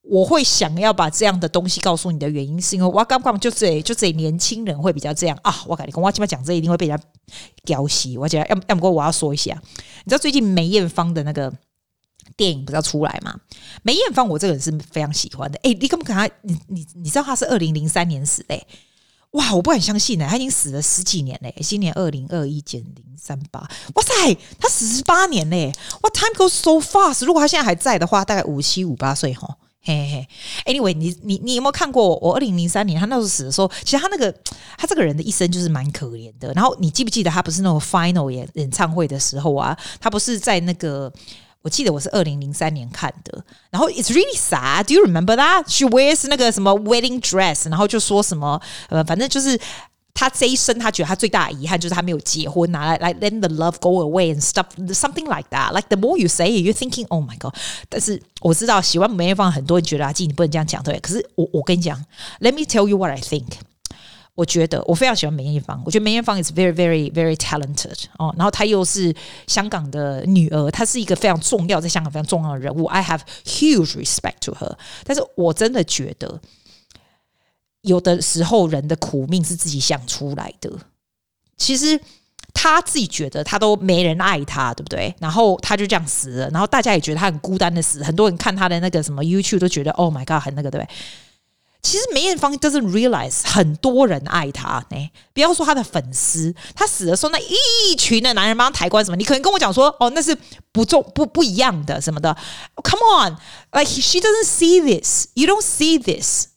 我会想要把这样的东西告诉你的原因，是因为我刚刚就这就这年轻人会比较这样啊。我跟你讲，我起码讲这一定会被人家屌死。我觉得要要不过我要说一下，你知道最近梅艳芳的那个电影不是要出来吗？梅艳芳，我这个人是非常喜欢的。哎，你可不可他？你你你知道他是二零零三年死的？哇，我不敢相信呢，他已经死了十几年嘞。今年二零二一减零三八，哇塞，他死十八年嘞！哇，time goes so fast。如果他现在还在的话，大概五七五八岁哈。嘿嘿，Anyway，你你你有没有看过我二零零三年他那时候死的时候？其实他那个他这个人的一生就是蛮可怜的。然后你记不记得他不是那种 final 演演唱会的时候啊？他不是在那个。我记得我是二零零三年看的，然后 it's really sad. Do you remember that? She wears 那个什么 wedding dress，然后就说什么呃，反正就是他这一生他觉得他最大的遗憾就是他没有结婚啊，来来 let the love go away and stuff something like that. Like the more you say, you're thinking, oh my god. 但是我知道喜欢梅艳芳很多人觉得阿静你不能这样讲对，可是我我跟你讲，let me tell you what I think. 我觉得我非常喜欢梅艳芳，我觉得梅艳芳 is very very very talented 哦，然后她又是香港的女儿，她是一个非常重要，在香港非常重要的人物，I have huge respect to her。但是我真的觉得，有的时候人的苦命是自己想出来的。其实她自己觉得她都没人爱她，对不对？然后她就这样死了，然后大家也觉得她很孤单的死。很多人看她的那个什么 YouTube 都觉得，Oh my God，很那个，对不对？其实梅艳芳 doesn't realize 很多人爱她呢，不要说她的粉丝，她死的时候那一群的男人帮她抬棺什么，你可能跟我讲说哦，那是不重不不一样的什么的。Come on，like she doesn't see this，you don't see this。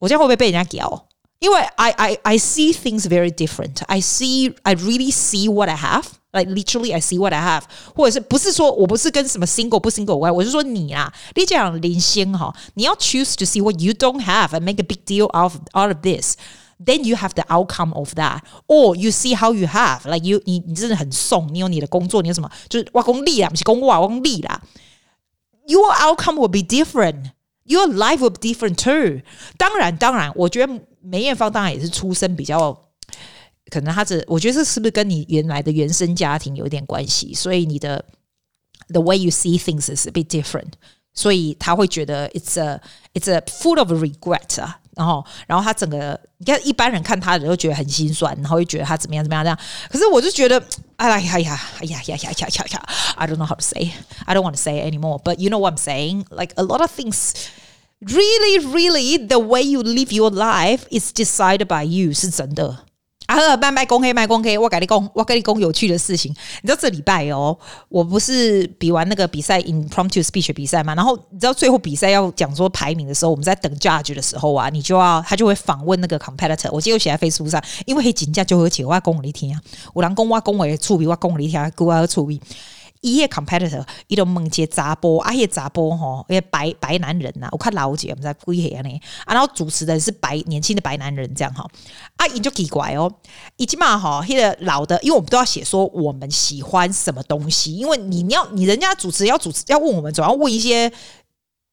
我这样会不会被人家屌？因为 I I I see things very different。I see I really see what I have。Like literally, I see what I have，或者是不是说我不是跟什么 single 不 single 有关，我是说你啊，你这样连线哈，你要 choose to see what you don't have and make a big deal of out of this，then you have the outcome of that，or you see how you have，like you 你你真的很送，你有你的工作，你有什么就是挖工力啊，不是工挖工力啦，your outcome will be different，your life will be different too。当然，当然，我觉得梅艳芳当然也是出身比较。 可能他这，我觉得这是不是跟你原来的原生家庭有一点关系？所以你的 the way you see things is a bit different，所以他会觉得 it's a it's a full of regret 啊。然后，然后他整个你看一般人看他的人都觉得很心酸，然后又觉得他怎么样怎么样这样。可是我就觉得，哎呀呀呀哎呀呀呀呀呀呀！I don't know how to say, I don't want to say anymore. But you know what I'm saying? Like a lot of things, really, really, the way you live your life is decided by you，是真的。 啊呵，卖卖公黑卖公黑，我跟你讲，我跟你讲有趣的事情。你知道这礼拜哦，我不是比完那个比赛 impromptu speech 比赛嘛？然后你知道最后比赛要讲说排名的时候，我们在等 judge 的时候啊，你就要他就会访问那个 competitor。我记得写在 Facebook 上，因为请假就会请我讲你听啊，有人跟我讲话处理，我讲你听，给我处理。一个 competitor，伊都问一个查甫，啊，迄个查甫吼，一个白白男人呐、啊，我看老姐我们在归黑啊呢，啊，然后主持人是白年轻的白男人这样哈，啊，伊就奇怪哦，伊起码哈，迄个老的，因为我们都要写说我们喜欢什么东西，因为你你要你人家主持要主持要问我们，总要问一些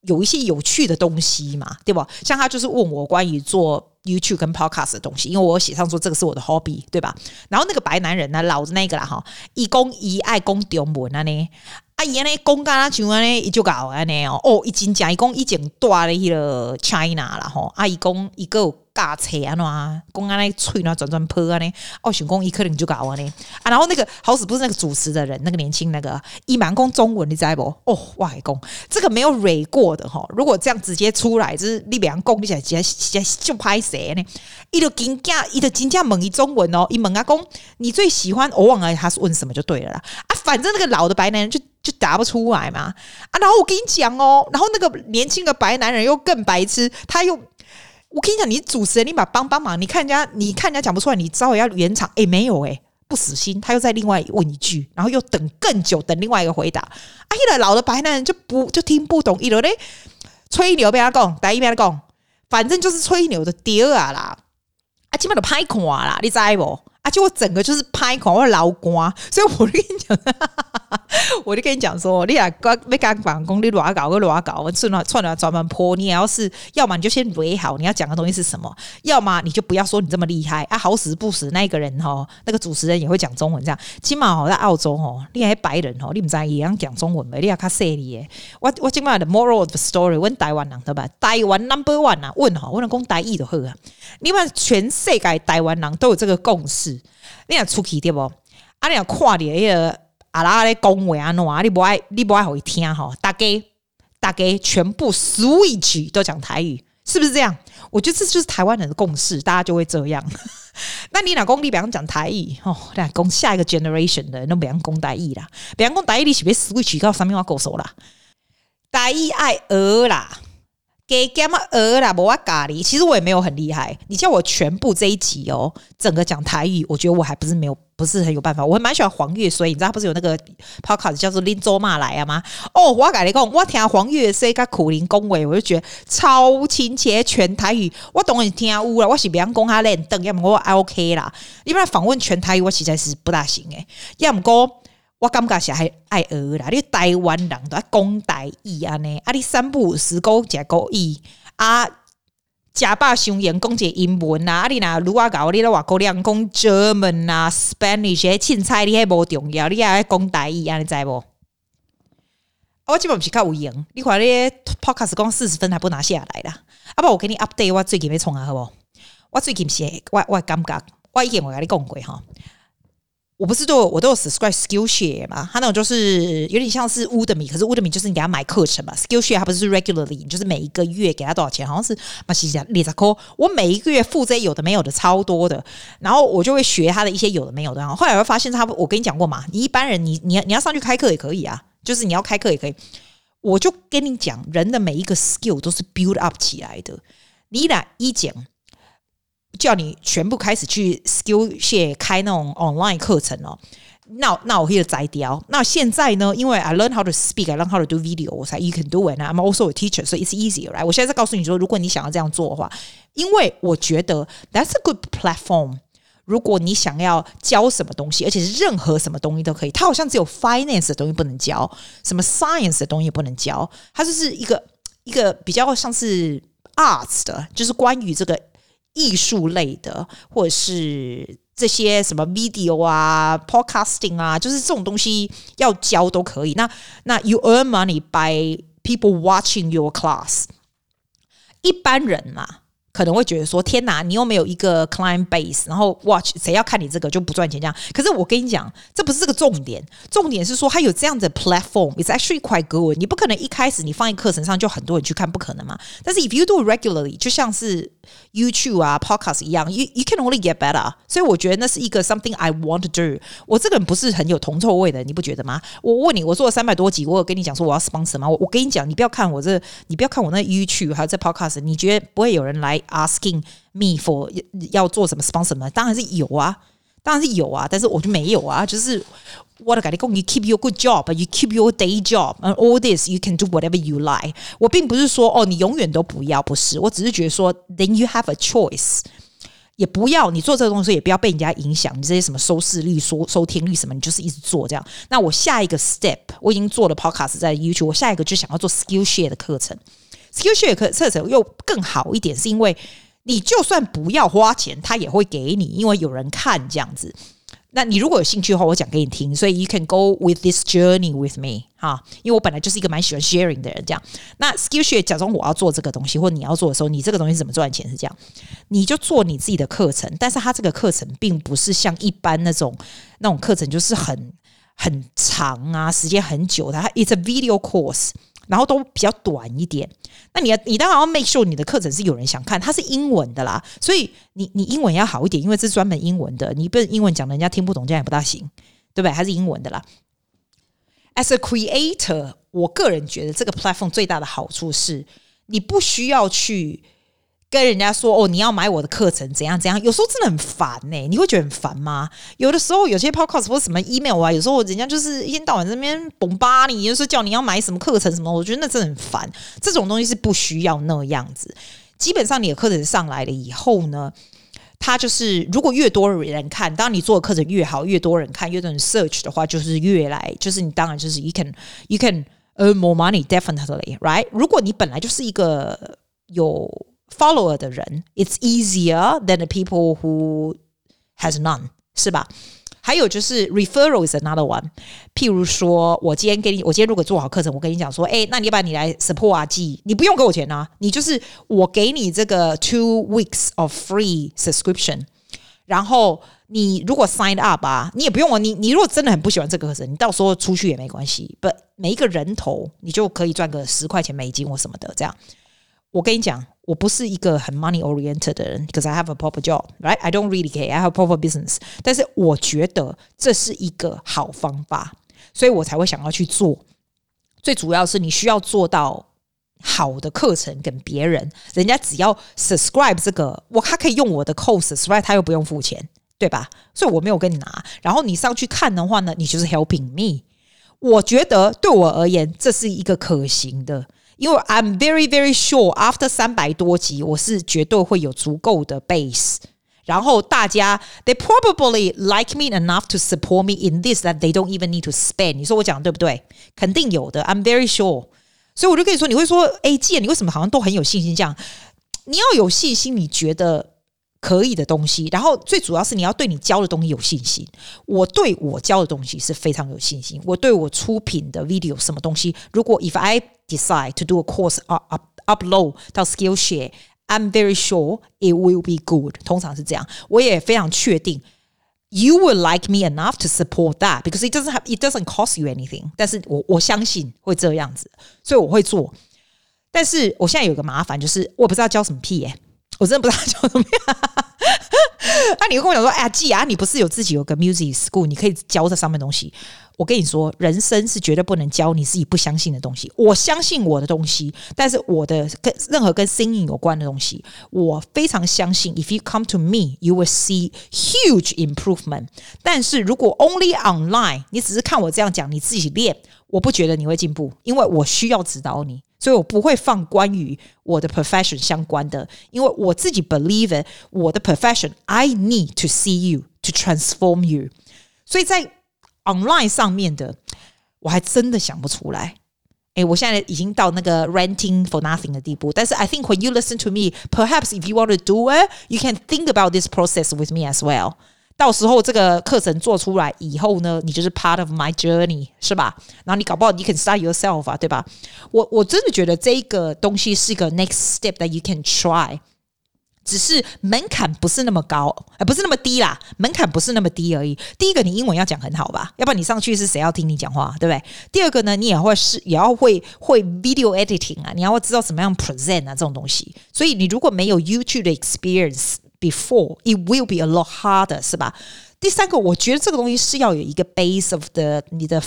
有一些有趣的东西嘛，对吧？像他就是问我关于做。YouTube 跟 Podcast 的东西，因为我写上说这个是我的 hobby，对吧？然后那个白男人呢，老子那个啦哈，一公一爱公中文啊呢，啊伊呢公干啊像安尼伊就搞安尼哦，哦，一斤讲一公一斤大的迄个 China 啦吼，啊伊公一个。尬车啊，喏，公安那吹那转转坡啊，呢，哦，选公一可能就搞安，呢啊，然后那个好死不是那个主持的人，那个年轻那个一满公中文，你知道不？哦，外公这个没有蕊过的哈，如果这样直接出来，就是你两公你想直接直接就拍谁呢？一个金价，一个金价猛一中文哦，一猛阿公，你最喜欢我忘了他是问什么就对了啦啊，反正那个老的白男人就就答不出来嘛啊，然后我跟你讲哦，然后那个年轻的白男人又更白痴，他又。我跟你讲，你主持人，你把帮帮忙，你看人家，你看人家讲不出来，你稍微要圆场。哎，没有哎，不死心，他又再另外问一句，然后又等更久，等另外一个回答。啊，一个老的白男人就不就听不懂，一路嘞吹牛，被他讲，打一边讲，反正就是吹牛的屌啊啦，啊，基本都拍看啦，你知不？啊！就我整个就是拍狂，我老瓜，所以我跟你讲，[laughs] 我就跟你讲说，你俩刚没刚办公，你乱搞个乱搞，我算了算了，专门泼你。要是要么你就先围好，你要讲的东西是什么；要么你就不要说你这么厉害啊！好死不死，那一个人哈，那个主持人也会讲中文，这样起码哦，在澳洲哦，你还白人哦，你们在一样讲中文呗？你要卡犀利耶！我我今嘛的 moral of the story，问台湾人对吧？台湾 number one 啊，问哈，我能讲台语就好啊！你们全世界台湾人都有这个共识。你要出去对不？啊，你要看的那个阿拉咧恭维啊诺啊，你不爱你不爱好一听哈，大家大家全部 switch 都讲台语，是不是这样？我觉得这就是台湾人的共识，大家就会这样。[laughs] 那你老公你别讲讲台语哦，来讲下一个 generation 的，那别讲讲台语啦，别讲台语你是不是 switch 到上面话够熟啦，台语爱学啦。给干嘛呃啦，我咖喱，其实我也没有很厉害。你叫我全部这一集哦，整个讲台语，我觉得我还不是没有，不是很有办法。我还蛮喜欢黄越，所以你知道他不是有那个 podcast 叫做林州骂来啊吗？哦，我跟你讲，我听黄越说个苦林恭维，我就觉得超亲切，全台语我懂你听乌了。我是别讲他练凳，要么我 OK 啦。一般访问全台语，我实在是不大行诶。要么讲。我感觉是还爱学啦，你台湾人都爱讲台语啊呢，啊你三不五时讲一个国语啊，假扮雄言讲一个英文啊，啊你若如啊搞你咧外国人讲 German 啊 Spanish 些凊彩你还无重要，你也爱讲台语啊，你知无？我基本是较有闲，你看你 Podcast 讲四十分还不拿下来啦，啊不我给你 update 我最近要创啊好不？我最近是我我感觉我以前我跟你讲过哈。我不是都有我都有 subscribe Skillshare 嘛？它那种就是有点像是 Udemy，可是 Udemy 就是你给他买课程嘛。Skillshare 它不是 regularly，就是每一个月给他多少钱？好像是嘛，是讲二十块。我每一个月付这有的没有的超多的，然后我就会学他的一些有的没有的。后来我会发现他，我跟你讲过嘛，你一般人你你要你要上去开课也可以啊，就是你要开课也可以。我就跟你讲，人的每一个 skill 都是 build up 起来的。你俩一讲。叫你全部开始去 Skillshare 开那种 online 课程哦，那那我可以摘掉。那现在呢？因为 I learn how to speak, I learn how to do video，我才 you can do it. I'm also a teacher, so it's easier, 来我现在在告诉你说，如果你想要这样做的话，因为我觉得 that's a good platform。如果你想要教什么东西，而且是任何什么东西都可以，它好像只有 finance 的东西不能教，什么 science 的东西也不能教，它就是一个一个比较像是 arts 的，就是关于这个。艺术类的，或者是这些什么 video 啊、podcasting 啊，就是这种东西要教都可以。那那 you earn money by people watching your class，一般人嘛、啊。可能会觉得说天哪，你又没有一个 client base，然后 watch 谁要看你这个就不赚钱这样。可是我跟你讲，这不是这个重点，重点是说它有这样的 platform，it's actually quite good。你不可能一开始你放在课程上就很多人去看，不可能嘛。但是 if you do regularly，就像是 YouTube 啊 podcast 一样，you you can only get better。所以我觉得那是一个 something I want to do。我这个人不是很有铜臭味的，你不觉得吗？我问你，我做了三百多集，我有跟你讲说我要 sponsor 吗？我我跟你讲，你不要看我这，你不要看我那 YouTube 还有这 podcast，你觉得不会有人来？Asking me for 要做什么 sponsor 吗？当然是有啊，当然是有啊，但是我就没有啊。就是我的感觉，you keep your good job，you keep your day job，and all this you can do whatever you like。我并不是说哦，你永远都不要，不是。我只是觉得说，then you have a choice，也不要你做这个东西，也不要被人家影响。你这些什么收视率、收收听率什么，你就是一直做这样。那我下一个 step，我已经做了 podcast 在 YouTube，我下一个就想要做 Skillshare 的课程。Skillshare 课课程又更好一点，是因为你就算不要花钱，他也会给你，因为有人看这样子。那你如果有兴趣的话，我讲给你听。所以 you can go with this journey with me 哈，因为我本来就是一个蛮喜欢 sharing 的人。这样，那 Skillshare 假装我要做这个东西，或你要做的时候，你这个东西怎么赚钱？是这样，你就做你自己的课程，但是它这个课程并不是像一般那种那种课程，就是很很长啊，时间很久的。它 it's a video course。然后都比较短一点，那你要你当然要 make sure 你的课程是有人想看，它是英文的啦，所以你你英文要好一点，因为这是专门英文的，你不是英文讲人家听不懂，这样也不大行，对不对？还是英文的啦。As a creator，我个人觉得这个 platform 最大的好处是你不需要去。跟人家说哦，你要买我的课程，怎样怎样？有时候真的很烦呢、你会觉得很烦吗？有的时候有些 podcast 或者什么 email 啊，有时候人家就是一天到晚在那边 bomb 吧你，就是叫你要买什么课程什么，我觉得那真的很烦。这种东西是不需要那样子。基本上你的课程上来了以后呢，它就是如果越多人看，当你做的课程越好，越多人看，越多人 search 的话，就是越来就是你当然就是 you can you can earn more money definitely right。如果你本来就是一个有 follower 的人，it's easier than the people who has none，是吧？还有就是 referral is another one。譬如说，我今天给你，我今天如果做好课程，我跟你讲说，哎，那你要不然你来 support 啊，记，你不用给我钱啊，你就是我给你这个 two weeks of free subscription，然后你如果 sign up 啊，你也不用啊。你你如果真的很不喜欢这个课程，你到时候出去也没关系。不，每一个人头你就可以赚个十块钱美金或什么的。这样，我跟你讲，我不是一个很 money oriented 的人，because I have a proper job, right? I don't really care. I have a proper business。但是我觉得这是一个好方法，所以我才会想要去做。最主要是你需要做到。好的课程跟别人，人家只要 subscribe 这个，我他可以用我的 code subscribe，他又不用付钱，对吧？所以我没有跟你拿。然后你上去看的话呢，你就是 helping me。我觉得对我而言，这是一个可行的，因为 I'm very very sure after 三百多集，我是绝对会有足够的 base。然后大家 they probably like me enough to support me in this that they don't even need to spend。你说我讲对不对？肯定有的，I'm very sure。所以我就跟你说，你会说，哎，既然你为什么好像都很有信心？这样，你要有信心，你觉得可以的东西，然后最主要是你要对你教的东西有信心。我对我教的东西是非常有信心。我对我出品的 video 什么东西，如果 if I decide to do a course up up upload 到 Skillshare，I'm very sure it will be good。通常是这样，我也非常确定。You will like me enough to support that because it doesn't have, it doesn't cost you anything。但是我我相信会这样子，所以我会做。但是我现在有个麻烦，就是我不知道教什么屁耶、欸， 我真的不知道教什么。[laughs] 那、你会跟我讲说，哎呀，季啊，你不是有自己有个 music school，你可以教这上面东西。我跟你说，人生是绝对不能教你自己不相信的东西。我相信我的东西，但是我的跟任何跟 singing 有关的东西，我非常相信。If you come to me, you will see huge improvement。但是如果 only online，你只是看我这样讲，你自己练，我不觉得你会进步，因为我需要指导你，所以我不会放关于我的 profession 相关的，因为我自己 believe it, 我的 profession，I need to see you to transform you。所以在 online 上面的，我还真的想不出来。哎，我现在已经到那个 renting for nothing 的地步。但是 I think when you listen to me, perhaps if you want to do it, you can think about this process with me as well。 到时候这个课程做出来以后呢，你就是 part of my journey，是吧？然后你搞不好你 can start yourself 啊，对吧？我我真的觉得这个东西是一个 next step that you can try。只是门槛不是那么高，呃，不是那么低啦，门槛不是那么低而已。第一个，你英文要讲很好吧，要不然你上去是谁要听你讲话，对不对？第二个呢，你也会是也要会会 video editing 啊，你要知道怎么样 present 啊这种东西。所以你如果没有 YouTube 的 experience before，it will be a lot harder，是吧？第三个，我觉得这个东西是要有一个 base of the 你的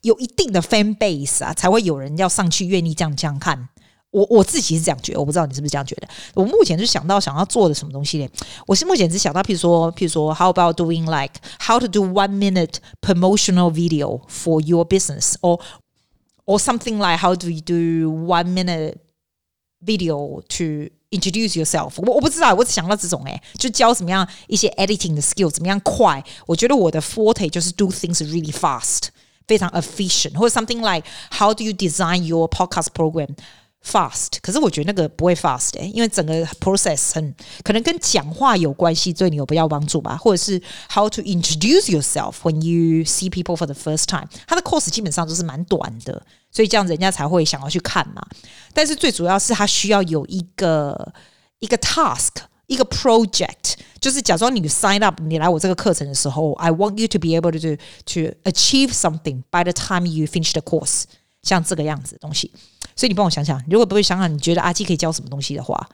有一定的 fan base 啊，才会有人要上去愿意这样这样看。我我自己是这样觉得，我不知道你是不是这样觉得。我目前是想到想要做的什么东西呢？我是目前只想到，譬如说，譬如说，How about doing like how to do one minute promotional video for your business, or or something like how do you do one minute video to introduce yourself？我我不知道，我只想到这种诶，就教怎么样一些 editing 的 skill，怎么样快。我觉得我的 forte 就是 do things really fast，非常 efficient，或者 something like how do you design your podcast program？Fast，可是我觉得那个不会 fast 诶、欸，因为整个 process 很可能跟讲话有关系，对你有比较帮助吧？或者是 how to introduce yourself when you see people for the first time，它的 course 基本上都是蛮短的， 所以这样人家才会想要去看嘛。但是最主要是他需要有一个一个 task，一个 project，就是假装你 sign up，你来我这个课程的时候，I want you to be able to do, to achieve something by the time you finish the course，像这个样子的东西。所以你帮我想想，如果不会想想，你觉得阿基可以教什么东西的话，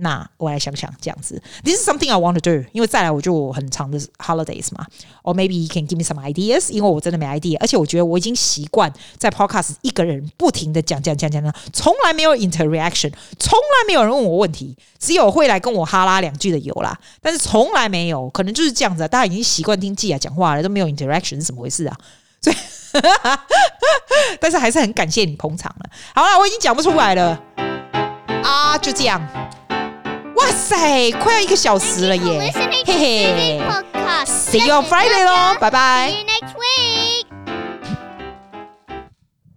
那我来想想这样子。This is something I want to do，因为再来我就很长的 holidays 嘛。Or maybe you can give me some ideas，因为我真的没 idea，而且我觉得我已经习惯在 podcast 一个人不停的讲讲讲讲讲，从来没有 interaction，从来没有人问我问题，只有会来跟我哈拉两句的有啦，但是从来没有，可能就是这样子，大家已经习惯听季亚讲话了，都没有 interaction 是怎么回事啊？所以。[laughs] 但是还是很感谢你捧场了。好了，我已经讲不出来了啊，就这样。哇塞，快要一个小时了耶！嘿嘿，See you on Friday 喽，拜拜。